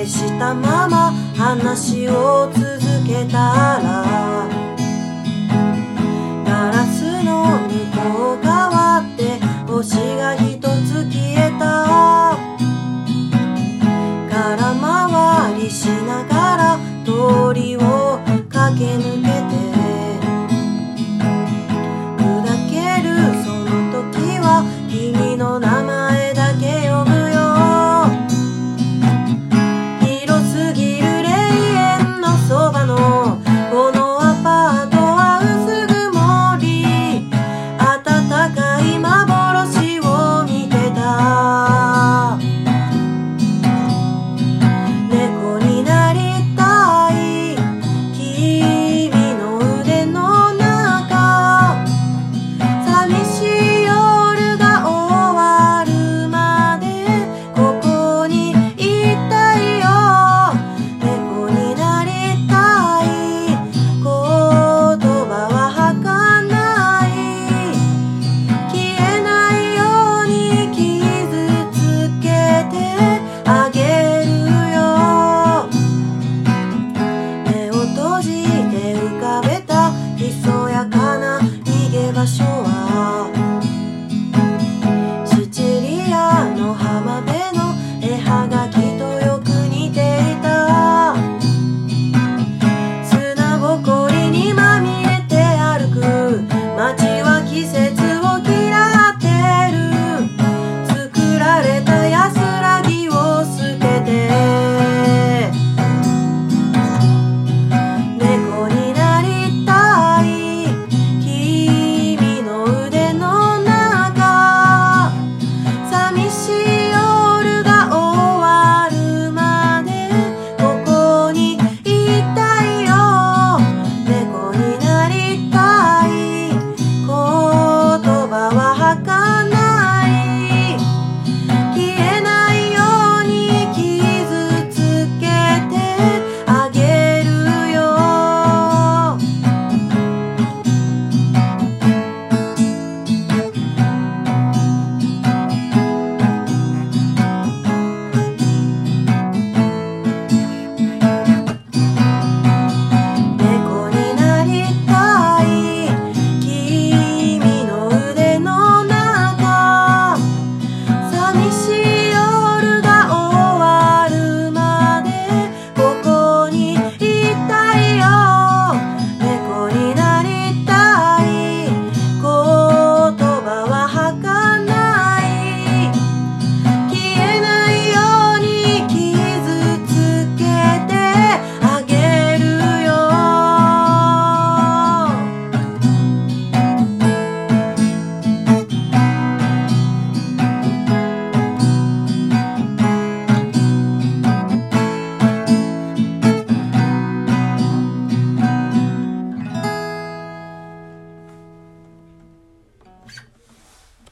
消したまま話を続けたら